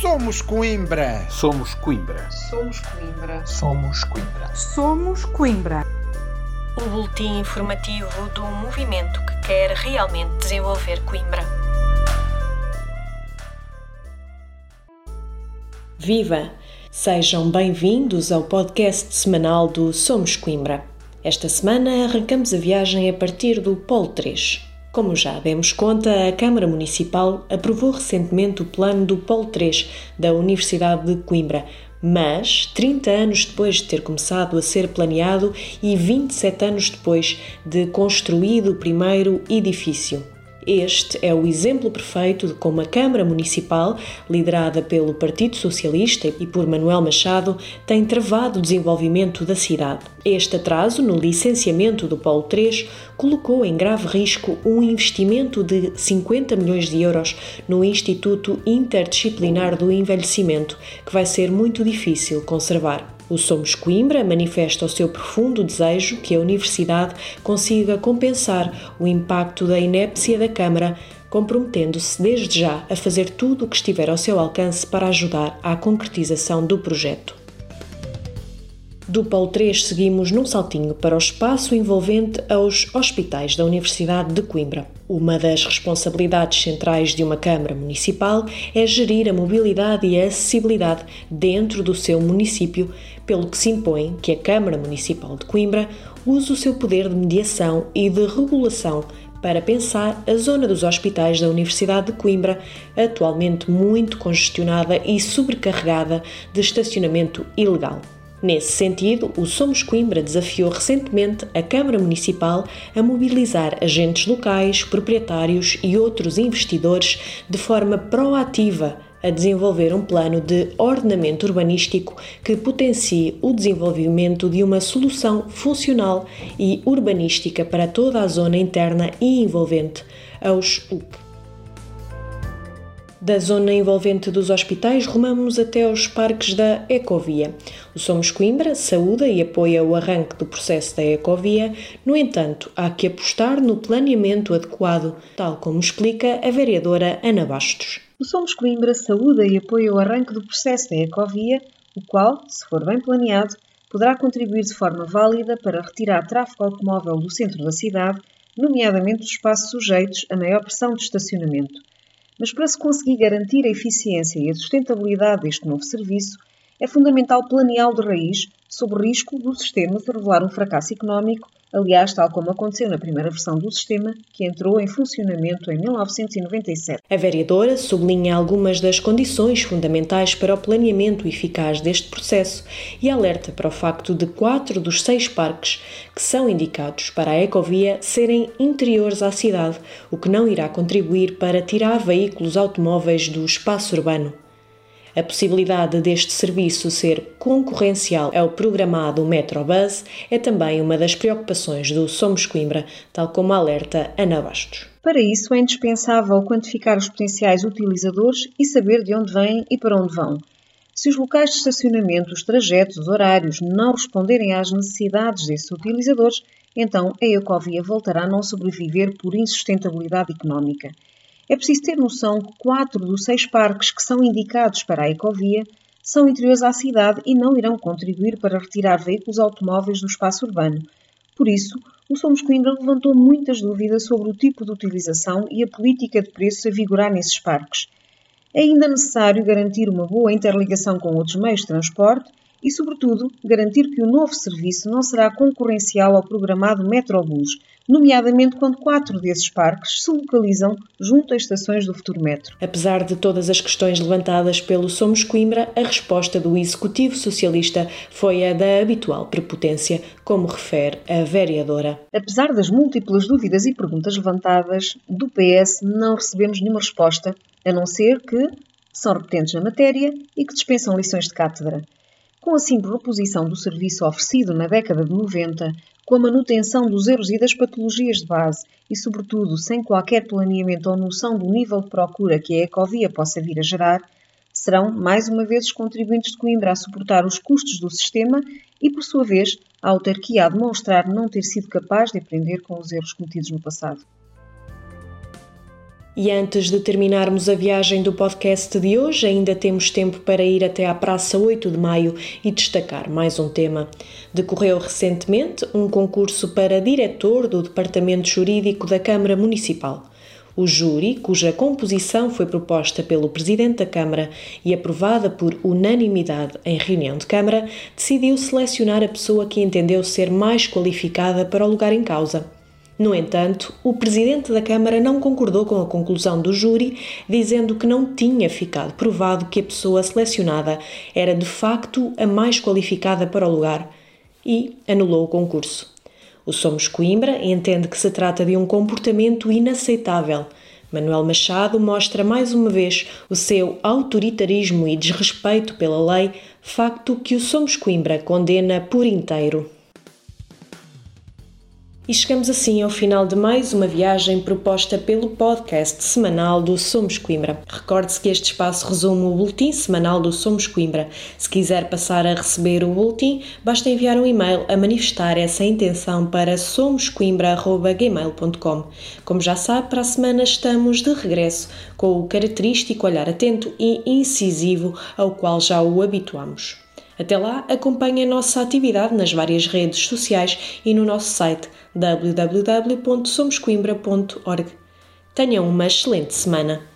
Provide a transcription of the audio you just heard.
Somos Coimbra. Somos Coimbra. Somos Coimbra. Somos Coimbra. Somos Coimbra. O boletim informativo do movimento que quer realmente desenvolver Coimbra. Viva! Sejam bem-vindos ao podcast semanal do Somos Coimbra. Esta semana arrancamos a viagem a partir do Polo 3. Como já demos conta, a Câmara Municipal aprovou recentemente o plano do Polo 3 da Universidade de Coimbra, mas 30 anos depois de ter começado a ser planeado e 27 anos depois de construído o primeiro edifício. Este é o exemplo perfeito de como a Câmara Municipal, liderada pelo Partido Socialista e por Manuel Machado, tem travado o desenvolvimento da cidade. Este atraso no licenciamento do Polo 3 colocou em grave risco um investimento de 50 milhões de euros no Instituto Interdisciplinar do Envelhecimento, que vai ser muito difícil conservar. O Somos Coimbra manifesta o seu profundo desejo que a Universidade consiga compensar o impacto da inépcia da Câmara, comprometendo-se desde já a fazer tudo o que estiver ao seu alcance para ajudar à concretização do projeto. Do Polo 3 seguimos num saltinho para o espaço envolvente aos hospitais da Universidade de Coimbra. Uma das responsabilidades centrais de uma Câmara Municipal é gerir a mobilidade e a acessibilidade dentro do seu município, pelo que se impõe que a Câmara Municipal de Coimbra use o seu poder de mediação e de regulação para pensar a zona dos hospitais da Universidade de Coimbra, atualmente muito congestionada e sobrecarregada de estacionamento ilegal. Nesse sentido, o Somos Coimbra desafiou recentemente a Câmara Municipal a mobilizar agentes locais, proprietários e outros investidores de forma proativa a desenvolver um plano de ordenamento urbanístico que potencie o desenvolvimento de uma solução funcional e urbanística para toda a zona interna e envolvente, aos UP. Da zona envolvente dos hospitais, rumamos até aos parques da Ecovia. O Somos Coimbra saúda e apoia o arranque do processo da Ecovia, no entanto, há que apostar no planeamento adequado, tal como explica a vereadora Ana Bastos. O Somos Coimbra saúda e apoia o arranque do processo da Ecovia, o qual, se for bem planeado, poderá contribuir de forma válida para retirar tráfego automóvel do centro da cidade, nomeadamente dos espaços sujeitos a maior pressão de estacionamento. Mas para se conseguir garantir a eficiência e a sustentabilidade deste novo serviço, é fundamental planeá-lo de raiz, sob o risco do sistema se revelar um fracasso económico, aliás, tal como aconteceu na primeira versão do sistema, que entrou em funcionamento em 1997. A vereadora sublinha algumas das condições fundamentais para o planeamento eficaz deste processo e alerta para o facto de quatro dos seis parques que são indicados para a ecovia serem interiores à cidade, o que não irá contribuir para tirar veículos automóveis do espaço urbano. A possibilidade deste serviço ser concorrencial ao programado Metrobus é também uma das preocupações do Somos Coimbra, tal como alerta Ana Bastos. Para isso é indispensável quantificar os potenciais utilizadores e saber de onde vêm e para onde vão. Se os locais de estacionamento, os trajetos, os horários não responderem às necessidades desses utilizadores, então a Ecovia voltará a não sobreviver por insustentabilidade económica. É preciso ter noção que quatro dos seis parques que são indicados para a ecovia são interiores à cidade e não irão contribuir para retirar veículos automóveis do espaço urbano. Por isso, o Somos Coimbra levantou muitas dúvidas sobre o tipo de utilização e a política de preços a vigorar nesses parques. É ainda necessário garantir uma boa interligação com outros meios de transporte e, sobretudo, garantir que o novo serviço não será concorrencial ao programado Metrobus, nomeadamente quando quatro desses parques se localizam junto às estações do futuro metro. Apesar de todas as questões levantadas pelo Somos Coimbra, a resposta do Executivo Socialista foi a da habitual prepotência, como refere a vereadora. Apesar das múltiplas dúvidas e perguntas levantadas, do PS não recebemos nenhuma resposta, a não ser que são repetentes na matéria e que dispensam lições de cátedra. Com a simples reposição do serviço oferecido na década de 90, com a manutenção dos erros e das patologias de base e, sobretudo, sem qualquer planeamento ou noção do nível de procura que a ecovia possa vir a gerar, serão, mais uma vez, os contribuintes de Coimbra a suportar os custos do sistema e, por sua vez, a autarquia a demonstrar não ter sido capaz de aprender com os erros cometidos no passado. E antes de terminarmos a viagem do podcast de hoje, ainda temos tempo para ir até à Praça 8 de Maio e destacar mais um tema. Decorreu recentemente um concurso para diretor do Departamento Jurídico da Câmara Municipal. O júri, cuja composição foi proposta pelo Presidente da Câmara e aprovada por unanimidade em reunião de Câmara, decidiu selecionar a pessoa que entendeu ser mais qualificada para o lugar em causa. No entanto, o Presidente da Câmara não concordou com a conclusão do júri, dizendo que não tinha ficado provado que a pessoa selecionada era de facto a mais qualificada para o lugar e anulou o concurso. O Somos Coimbra entende que se trata de um comportamento inaceitável. Manuel Machado mostra mais uma vez o seu autoritarismo e desrespeito pela lei, facto que o Somos Coimbra condena por inteiro. E chegamos assim ao final de mais uma viagem proposta pelo podcast semanal do Somos Coimbra. Recorde-se que este espaço resume o boletim semanal do Somos Coimbra. Se quiser passar a receber o boletim, basta enviar um e-mail a manifestar essa intenção para somoscoimbra.gmail.com. Como já sabe, para a semana estamos de regresso com o característico olhar atento e incisivo ao qual já o habituamos. Até lá, acompanhe a nossa atividade nas várias redes sociais e no nosso site www.somoscoimbra.org. Tenham uma excelente semana!